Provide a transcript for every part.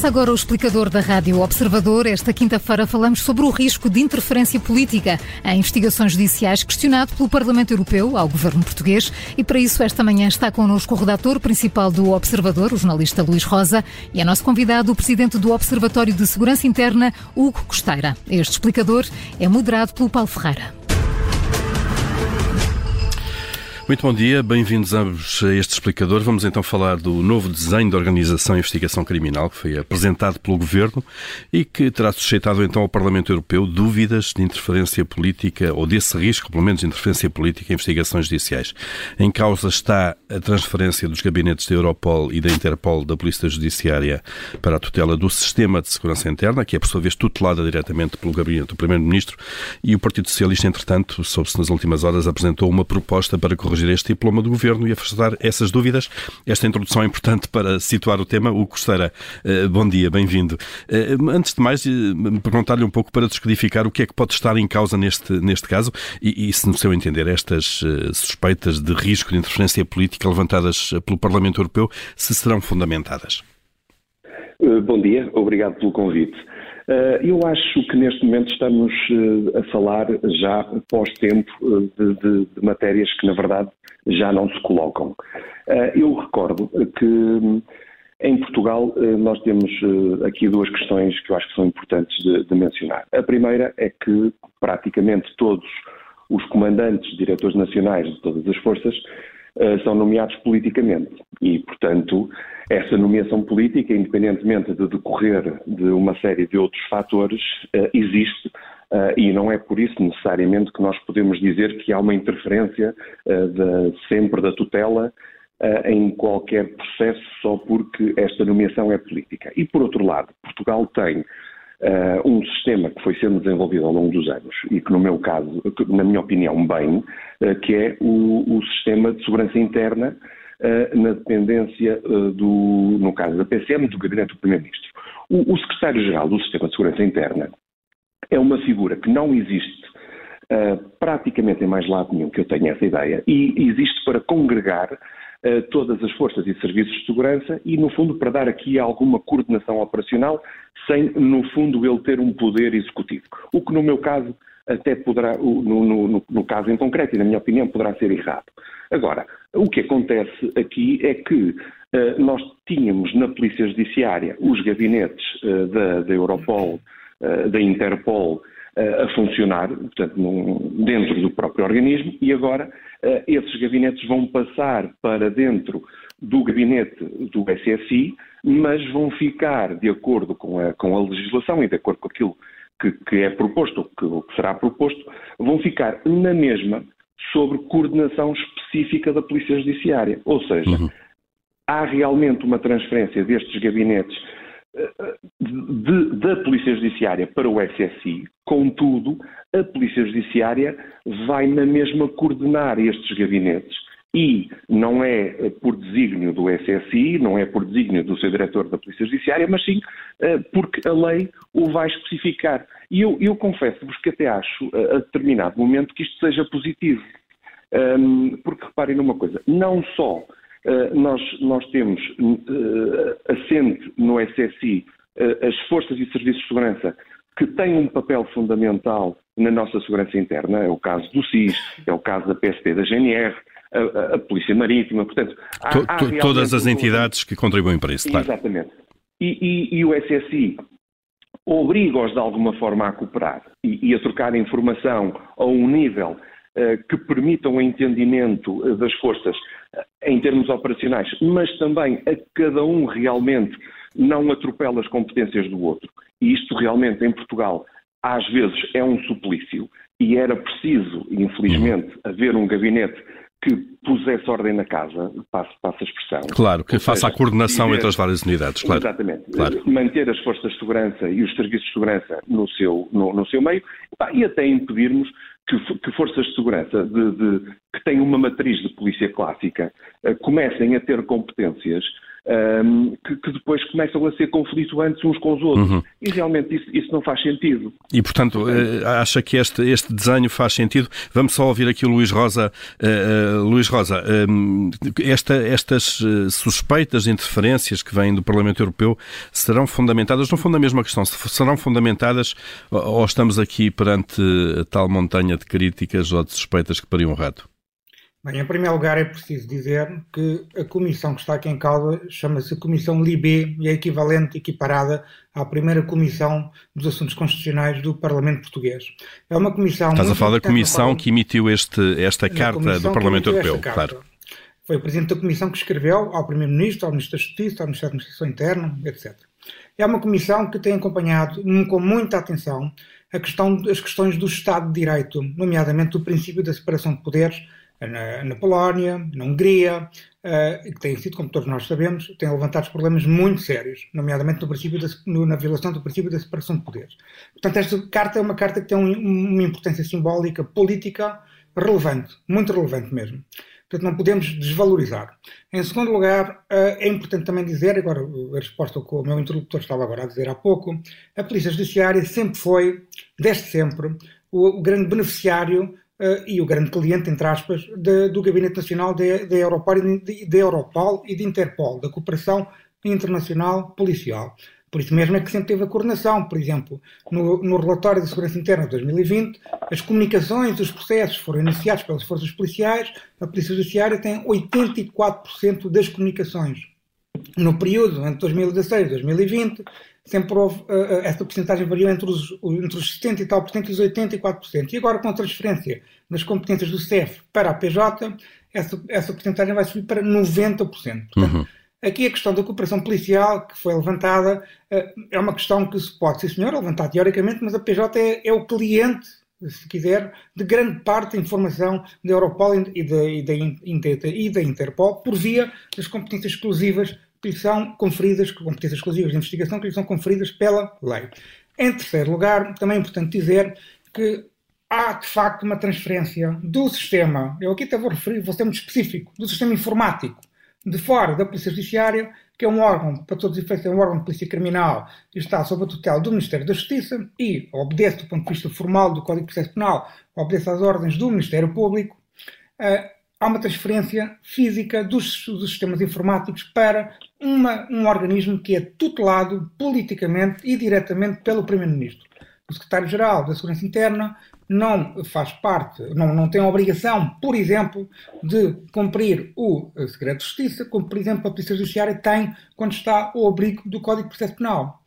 Começa agora o explicador da Rádio Observador. Esta quinta-feira falamos sobre o risco de interferência política em investigações judiciais questionado pelo Parlamento Europeu ao governo português. E para isso, esta manhã está connosco o redator principal do Observador, o jornalista Luís Rosa, e é nosso convidado o presidente do Observatório de Segurança Interna, Hugo Costeira. Este explicador é moderado pelo Paulo Ferreira. Muito bom dia, bem-vindos a este explicador. Vamos então falar do novo desenho de organização e investigação criminal que foi apresentado pelo Governo e que terá suscitado então ao Parlamento Europeu dúvidas de interferência política ou desse risco, pelo menos, de interferência política em investigações judiciais. Em causa está a transferência dos gabinetes da Europol e da Interpol da Polícia Judiciária para a tutela do Sistema de Segurança Interna, que é por sua vez tutelada diretamente pelo gabinete do Primeiro-Ministro e o Partido Socialista, entretanto, soube-se nas últimas horas, apresentou uma proposta para corrigir este diploma do Governo e afastar essas dúvidas. Esta introdução é importante para situar o tema. O Costeira, eh, bom dia, bem-vindo. Eh, antes de mais, eh, perguntar-lhe um pouco para descodificar o que é que pode estar em causa neste, neste caso e, e se, no seu entender, estas suspeitas de risco de interferência política levantadas pelo Parlamento Europeu, se serão fundamentadas. Bom dia, obrigado pelo convite. Eh, eu acho que neste momento estamos eh, a falar já pós-tempo eh, de, de, de, matérias que, na verdade, já não se colocam. Eu recordo que hum, em Portugal nós temos aqui duas questões que eu acho que são importantes de, de mencionar. A primeira é que praticamente todos os comandantes, diretores nacionais de todas as forças são nomeados politicamente e, portanto, essa nomeação política, independentemente de decorrer de uma série de outros fatores, eh, existe uh, e não é por isso necessariamente que nós podemos dizer que há uma interferência de, sempre da tutela em qualquer processo só porque esta nomeação é política. E por outro lado, Portugal tem um sistema que foi sendo desenvolvido ao longo dos anos e que no meu caso, na minha opinião, bem, que é o, o sistema de segurança interna eh, na dependência do, no caso da PCM, do Gabinete do Primeiro-Ministro. O, o Secretário-Geral do Sistema de Segurança Interna é uma figura que não existe uh, praticamente em mais lado nenhum que eu tenha essa ideia e existe para congregar uh, todas as forças e serviços de segurança e, no fundo, para dar aqui alguma coordenação operacional sem, no fundo, ele ter um poder executivo. O que, no meu caso, até poderá, no, no, no, caso em concreto, e na minha opinião, poderá ser errado. Agora, o que acontece aqui é que uh, nós tínhamos na Polícia Judiciária os gabinetes uh, da, da, Europol, da Interpol, a funcionar, portanto, num, dentro do próprio organismo, e agora esses gabinetes vão passar para dentro do gabinete do SSI, mas vão ficar, de acordo com a, com a legislação e de acordo com aquilo que, que é proposto, que, que será proposto, vão ficar na mesma sobre coordenação específica da Polícia Judiciária. Ou seja, uhum. há realmente uma transferência destes gabinetes de, da Polícia Judiciária para o SSI, contudo, a Polícia Judiciária vai na mesma coordenar estes gabinetes e não é eh, por desígnio do SSI, não é por desígnio do seu diretor da Polícia Judiciária, mas sim eh, porque a lei o vai especificar. E eu, eu confesso-vos que até acho, a determinado momento, que isto seja positivo. porque reparem numa coisa, não só eh, nós, nós temos assente no SSI as forças e serviços de segurança que têm um papel fundamental na nossa segurança interna, é o caso do SIS, é o caso da PSP da GNR, a, a Polícia Marítima, portanto... Há, to, há todas as entidades que contribuem para isso, claro. Exatamente. E, e, e o SSI obriga-os de alguma forma a cooperar e, e, a trocar informação a um nível uh, que permita o um entendimento eh, das forças em termos operacionais, mas também a cada um realmente não atropela as competências do outro. E isto realmente em Portugal às vezes é um suplício e era preciso, infelizmente, haver um gabinete que pusesse ordem na casa, passo, passo a expressão. Claro, que faça seja, a coordenação dizer, entre as várias unidades, claro. Exatamente. Claro. Manter as forças de segurança e os serviços de segurança no seu, no, no seu meio e até impedirmos que, que forças de segurança de, de, que têm uma matriz de polícia clássica uh, comecem a ter competências um, que, que, depois começam a ser conflituantes uns com os outros. Uhum. E realmente isso, isso, não faz sentido. E, portanto, uh, acha que este, este desenho faz sentido? Vamos só ouvir aqui o Luís Rosa. Uh, uh, Luís Rosa, esta, estas suspeitas de interferências que vêm do Parlamento Europeu serão fundamentadas, no fundo, a mesma questão, serão fundamentadas ou estamos aqui perante tal montanha de críticas ou de suspeitas que pariam um rato? Bem, em primeiro lugar é preciso dizer que a comissão que está aqui em causa chama-se Comissão LIBE e é equivalente, equiparada à primeira Comissão dos Assuntos Constitucionais do Parlamento Português. É uma comissão... Estás a falar da comissão que emitiu este, esta carta do Parlamento Europeu, claro. Foi o Presidente da Comissão que escreveu ao Primeiro-Ministro, ao Ministro da Justiça, ao Ministro da Administração Interna, etc. É uma comissão que tem acompanhado com muita atenção a questão, as questões do Estado de Direito, nomeadamente do princípio da separação de poderes, na, na Polónia, na Hungria, uh, que têm sido, como todos nós sabemos, têm levantado problemas muito sérios, nomeadamente no princípio no, na violação do princípio da separação de poderes. Portanto, esta carta é uma carta que tem um, uma importância simbólica, política, relevante, muito relevante mesmo. Portanto, não podemos desvalorizar. Em segundo lugar, eh, é importante também dizer, agora a resposta que o meu interlocutor estava agora a dizer há pouco, a Polícia Judiciária sempre foi, desde sempre, o grande beneficiário uh, e o grande cliente, entre aspas, de, do Gabinete Nacional da Europol, de, de Europol e de Interpol, da Cooperação Internacional Policial. Por isso mesmo é que sempre teve a coordenação. Por exemplo, no, no relatório da Segurança Interna de 2020, as comunicações, os processos foram iniciados pelas forças policiais, a Polícia Judiciária tem 84% das comunicações. No período entre 2016 e 2020, sempre houve, uh, esta porcentagem variou entre os, entre os 70 e tal por cento e os 84%. E agora, com a transferência das competências do CEF para a PJ, essa, essa porcentagem vai subir para 90%. Portanto, uhum. Aqui a questão da cooperação policial que foi levantada uh, é uma questão que se pode, sim senhor, levantar teoricamente, mas a PJ é, é o cliente se quiser, de grande parte da informação da Europol e da, e da, e da Interpol por via das competências exclusivas que lhe são conferidas, competências exclusivas de investigação que lhe são conferidas pela lei. Em terceiro lugar, também é importante dizer que há de facto uma transferência do sistema, eu aqui até vou referir, vou ser muito específico, do sistema informático de fora da Polícia Judiciária, que é um órgão, para todos os efeitos, é um órgão de polícia criminal e está sob a tutela do Ministério da Justiça e obedece, do ponto de vista formal do Código de Processo Penal, obedece às ordens do Ministério Público. Uh, há uma transferência física dos, dos sistemas informáticos para uma, um organismo que é tutelado politicamente e diretamente pelo Primeiro-Ministro. O Secretário-Geral da Segurança Interna não faz parte, não, não tem a obrigação, por exemplo, de cumprir o segredo de justiça, como, por exemplo, a Polícia Judiciária tem quando está ao abrigo do Código de Processo Penal.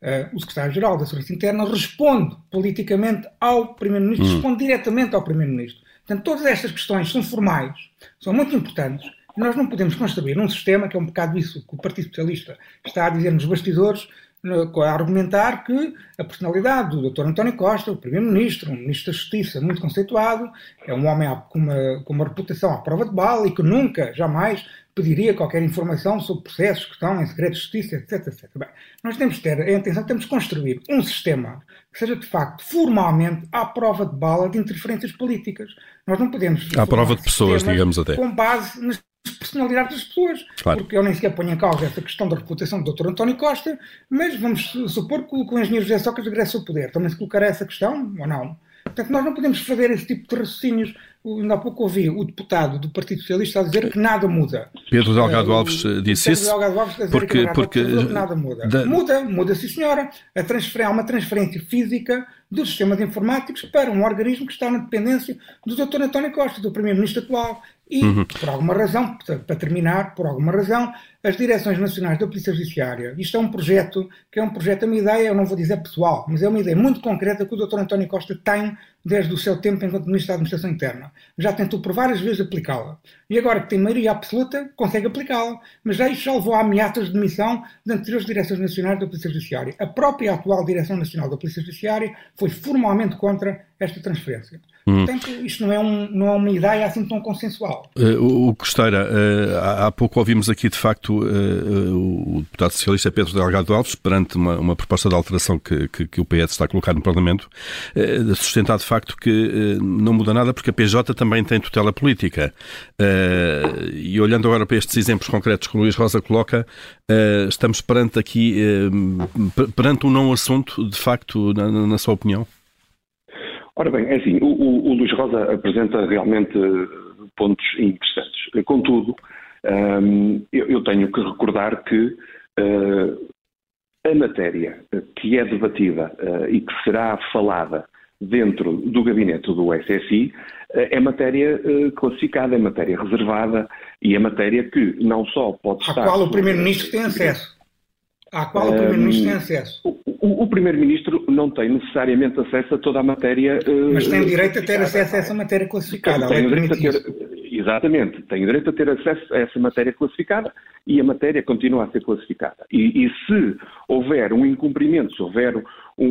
Uh, o Secretário-Geral da Segurança Interna responde politicamente ao Primeiro-Ministro, hum. responde diretamente ao Primeiro-Ministro. Portanto, todas estas questões são formais, são muito importantes, e nós não podemos construir um sistema, que é um bocado isso que o Partido Socialista está a dizer nos bastidores, a argumentar que a personalidade do Dr. António Costa, o Primeiro-Ministro, um Ministro da Justiça muito conceituado, é um homem com uma, com uma reputação à prova de bala e que nunca, jamais, pediria qualquer informação sobre processos que estão em segredo de justiça, etc, etc. Bem, nós temos que ter a intenção, temos que construir um sistema que seja, de facto, formalmente à prova de bala de interferências políticas. Nós não podemos... À prova de pessoas, digamos até. Com base nas personalidade das pessoas. Claro. Porque eu nem sequer ponho em causa essa questão da reputação do Dr. António Costa, mas vamos supor que o engenheiro José Sócrates regressa ao poder. Também se colocará essa questão ou não? Portanto, nós não podemos fazer esse tipo de raciocínios. Ainda há pouco ouvi o deputado do Partido Socialista a dizer que nada muda. Pedro Delgado eh, Alves uh, disse Pedro isso. Delgado Alves a dizer porque, que nada, porque, nada muda. Da... Muda, muda, sim senhora. A transfer... Há uma transferência física dos sistemas informáticos para um organismo que está na dependência do Dr. António Costa, do Primeiro-Ministro atual. E, uhum. por alguma razão, para terminar, por alguma razão, as direções nacionais da Polícia Judiciária, isto é um projeto, que é um projeto, é uma ideia, eu não vou dizer pessoal, mas é uma ideia muito concreta que o Dr. António Costa tem desde o seu tempo enquanto Ministro da Administração Interna. Já tentou por várias vezes aplicá-la. E agora que tem maioria absoluta, consegue aplicá-la. Mas já isso já levou a ameaças de demissão de anteriores direções nacionais da Polícia Judiciária. A própria atual Direção Nacional da Polícia Judiciária foi formalmente contra esta transferência. Hum. Portanto, isto não é, um, não é uma ideia assim tão consensual. Uh, o Costeira, uh, há pouco ouvimos aqui, de facto, uh, o deputado socialista Pedro Delgado Alves, perante uma, uma proposta de alteração que, que, que, o PS está a colocar no Parlamento, sustentar de facto que não muda nada porque a PJ também tem tutela política. E olhando agora para estes exemplos concretos que o Luís Rosa coloca, estamos perante aqui, perante um não assunto, de facto, na, na sua opinião? Ora bem, é assim, o, o, o Luís Rosa apresenta realmente eh, pontos interessantes. Contudo, um, eu, eu, tenho que recordar que uh, a matéria que é debatida uh, e que será falada dentro do gabinete do SSI uh, é matéria classificada, é matéria reservada e é matéria que não só pode estar... A qual o Primeiro-Ministro tem acesso. À qual o Primeiro-Ministro tem acesso. O, o Primeiro-Ministro não tem necessariamente acesso a toda a matéria. Uh, Mas tem direito a ter acesso a essa matéria classificada. Tem, tem direito a ter, exatamente, tem direito a ter acesso a essa matéria classificada e a matéria continua a ser classificada. E, e se houver um incumprimento, se houver um,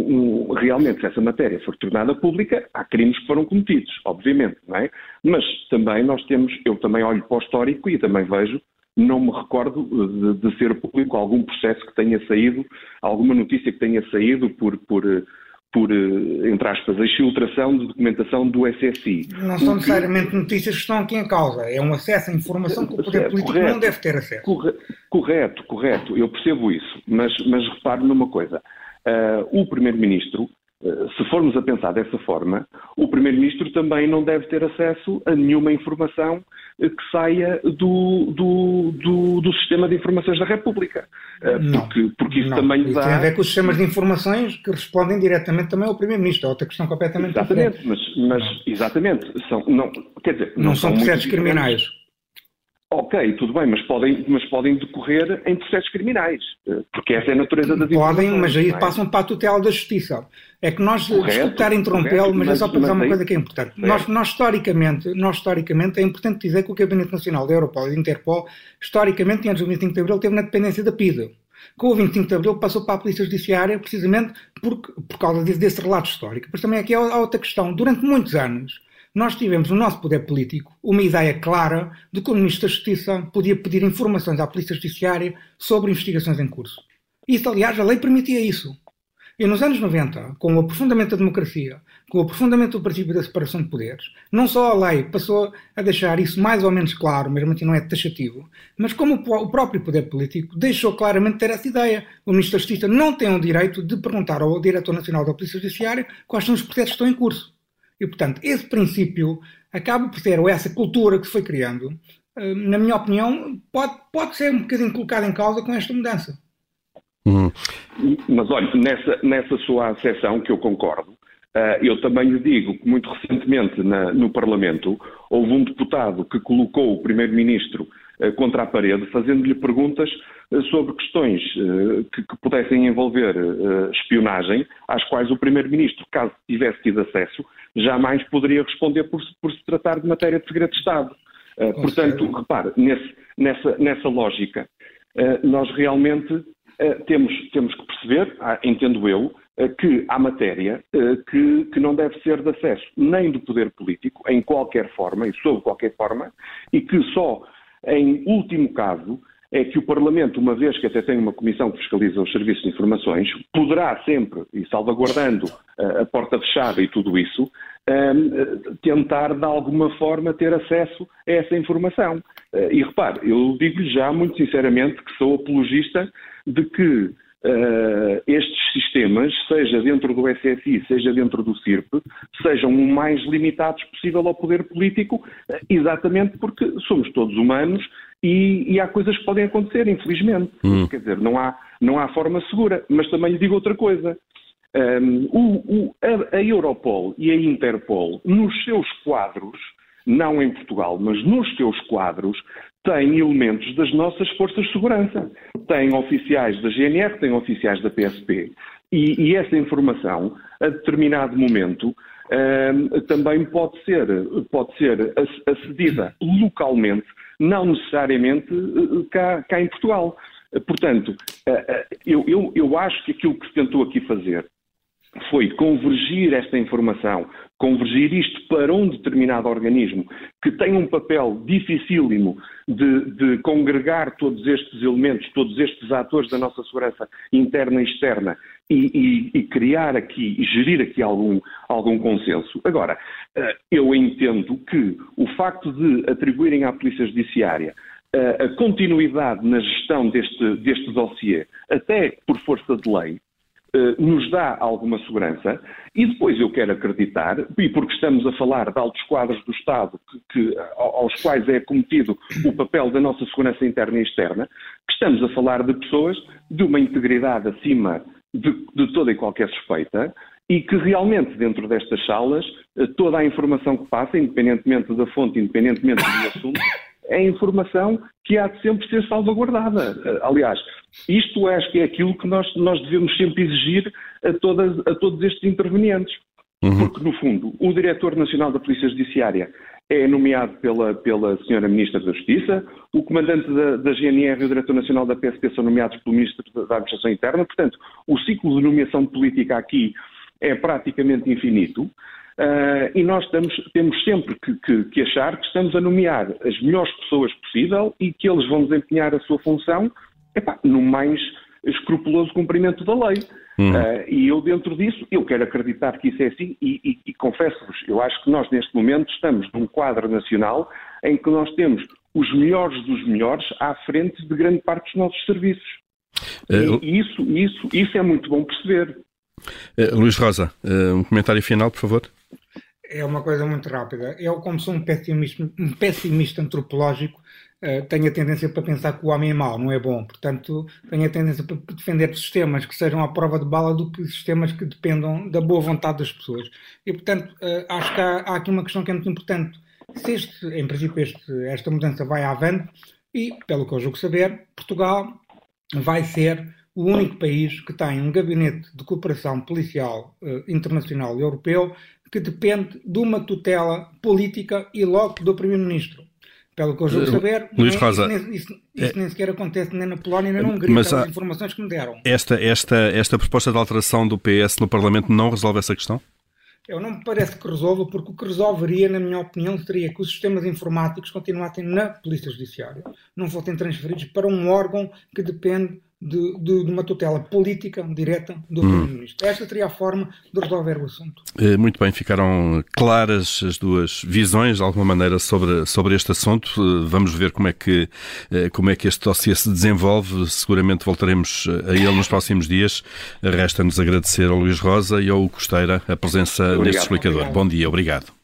um, realmente se essa matéria for tornada pública, há crimes que foram cometidos, obviamente, não é? Mas também nós temos, eu também olho para o histórico e também vejo não me recordo de, de, ser público algum processo que tenha saído, alguma notícia que tenha saído por, por, por entre aspas, a exfiltração de documentação do SSI. Não são necessariamente notícias que estão aqui em causa, é um acesso à informação que o poder político correto, não deve ter acesso. Correto, correto, eu percebo isso, mas, mas repare numa coisa, uh, o Primeiro-Ministro eh, se formos a pensar dessa forma, o Primeiro-Ministro também não deve ter acesso a nenhuma informação eh, que saia do, do, do, do sistema de informações da República. Eh, porque, não, porque isso não. também dá. Tem a ver com os sistemas de informações que respondem diretamente também ao Primeiro-Ministro. É outra questão completamente exatamente, diferente. Mas, mas, exatamente. São, não, quer dizer, não, não são, são processos criminais. Ok, tudo bem, mas podem, mas podem decorrer em processos criminais, eh, porque essa é a natureza das Podem, mas aí é? passam para a tutela da justiça. É que nós, escutar interrompê-lo, mas, mas é só para dizer uma coisa que é importante. Nós, nós, historicamente, nós, historicamente, é importante dizer que o Gabinete Nacional da Europol e da Interpol, historicamente, antes do 25 de Abril, teve na dependência da PIDE. Com o 25 de Abril passou para a Polícia Judiciária precisamente por, por causa desse, desse relato histórico. Mas também aqui há outra questão. Durante muitos anos, nós tivemos no nosso poder político uma ideia clara de que o Ministro da Justiça podia pedir informações à Polícia Judiciária sobre investigações em curso. Isso, aliás, a lei permitia isso. E nos anos 90, com o aprofundamento da democracia, com o aprofundamento do princípio da separação de poderes, não só a lei passou a deixar isso mais ou menos claro, mesmo assim não é taxativo, mas como o próprio poder político deixou claramente ter essa ideia. O Ministro da Justiça não tem o direito de perguntar ao Diretor Nacional da Polícia Judiciária quais são os processos que estão em curso. E, portanto, esse princípio acaba por ser, ou essa cultura que se foi criando, eh, na minha opinião, pode, pode ser um bocadinho colocada em causa com esta mudança. Uhum. Mas olha, nessa, nessa sua acessão que eu concordo, uh, eu também lhe digo que muito recentemente na, no Parlamento houve um deputado que colocou o Primeiro-Ministro contra a parede, fazendo-lhe perguntas uh, sobre questões que, que, pudessem envolver espionagem, às quais o Primeiro-Ministro, caso tivesse tido acesso, jamais poderia responder por, por se tratar de matéria de segredo de Estado. Portanto, repare, nesse, nessa, nessa lógica, nós realmente temos, temos que perceber, ah, entendo eu, que há matéria que, que não deve ser de acesso nem do poder político, em qualquer forma e sob qualquer forma, e que só em último caso é que o Parlamento, uma vez que até tem uma comissão que fiscaliza os serviços de informações, poderá sempre, e salvaguardando a porta fechada e tudo isso, uh, tentar de alguma forma ter acesso a essa informação. Uh, e repare, eu digo-lhe já muito sinceramente que sou apologista de que Uh, estes sistemas, seja dentro do SSI, seja dentro do CIRP, sejam o mais limitados possível ao poder político, uh, exatamente porque somos todos humanos e, e, há coisas que podem acontecer, infelizmente. Hum. Quer dizer, não há, não há forma segura. Mas também lhe digo outra coisa. Um, o, o, a, a Europol e a Interpol, nos seus quadros, não em Portugal, mas nos seus quadros, têm elementos das nossas forças de segurança. Têm oficiais da GNR, têm oficiais da PSP. E, e essa informação, a determinado momento, também pode ser, pode ser acedida localmente não necessariamente eh, cá, cá em Portugal. Portanto, eh, eh, eu, eu, eu, acho que aquilo que se tentou aqui fazer foi convergir esta informação, convergir isto para um determinado organismo que tem um papel dificílimo de, de, congregar todos estes elementos, todos estes atores da nossa segurança interna e externa e, e, e criar aqui e gerir aqui algum, algum consenso. Agora, eh, eu entendo que o facto de atribuírem à Polícia Judiciária eh, a continuidade na gestão deste, deste dossiê, até por força de lei, nos dá alguma segurança. E depois eu quero acreditar, e porque estamos a falar de altos quadros do Estado que, que, aos quais é cometido o papel da nossa segurança interna e externa, que estamos a falar de pessoas de uma integridade acima de, de toda e qualquer suspeita e que realmente dentro destas salas eh, toda a informação que passa, independentemente da fonte, independentemente do assunto, é informação que há de sempre ser salvaguardada. Aliás, isto acho que é aquilo que nós, nós devemos sempre exigir a, todas, a todos estes intervenientes. Uhum. Porque, no fundo, o Diretor Nacional da Polícia Judiciária é nomeado pela, pela Senhora Ministra da Justiça, o Comandante da, da GNR e o Diretor Nacional da PSP são nomeados pelo Ministro da Administração Interna. Portanto, o ciclo de nomeação política aqui é praticamente infinito. Uh, e nós estamos, temos sempre que, que, que, achar que estamos a nomear as melhores pessoas possível e que eles vão desempenhar a sua função epá, no mais escrupuloso cumprimento da lei. Uhum. Uh, e eu, dentro disso, eu quero acreditar que isso é assim e, e, e confesso-vos, eu acho que nós, neste momento, estamos num quadro nacional em que nós temos os melhores dos melhores à frente de grande parte dos nossos serviços. Uh, e isso, isso, isso é muito bom perceber. Uh, Luís Rosa, um comentário final, por favor é uma coisa muito rápida. Eu, como sou um pessimista, um pessimista antropológico, uh, tenho a tendência para pensar que o homem é mau, não é bom. Portanto, tenho a tendência para defender sistemas que sejam à prova de bala do que sistemas que dependam da boa vontade das pessoas. E, portanto, uh, acho que há, há, aqui uma questão que é muito importante. Se este, em princípio, este, esta mudança vai avante, e, pelo que eu julgo saber, Portugal vai ser o único país que tem um gabinete de cooperação policial uh, internacional e europeu que depende de uma tutela política e logo do Primeiro-Ministro. Pelo que eu julgo saber, Luís Rosa, isso, nem, isso, isso é, nem sequer acontece nem na Polónia nem na Hungria, mas pelas informações que me deram. Esta, esta, esta proposta de alteração do PS no Parlamento não resolve essa questão? Eu não me parece que resolva, porque o que resolveria, na minha opinião, seria que os sistemas informáticos continuassem na Polícia Judiciária, não fossem transferidos para um órgão que depende de, de, de, uma tutela política direta do hum. Primeiro-Ministro. Esta seria a forma de resolver o assunto. Eh, muito bem, ficaram claras as duas visões, de alguma maneira, sobre, sobre este assunto. Eh, vamos ver como é, que, eh, como é que este dossiê se desenvolve. Seguramente voltaremos a ele nos próximos dias. Resta-nos agradecer ao Luís Rosa e ao Costeira a presença obrigado, neste explicador. Obrigado. Bom dia, obrigado.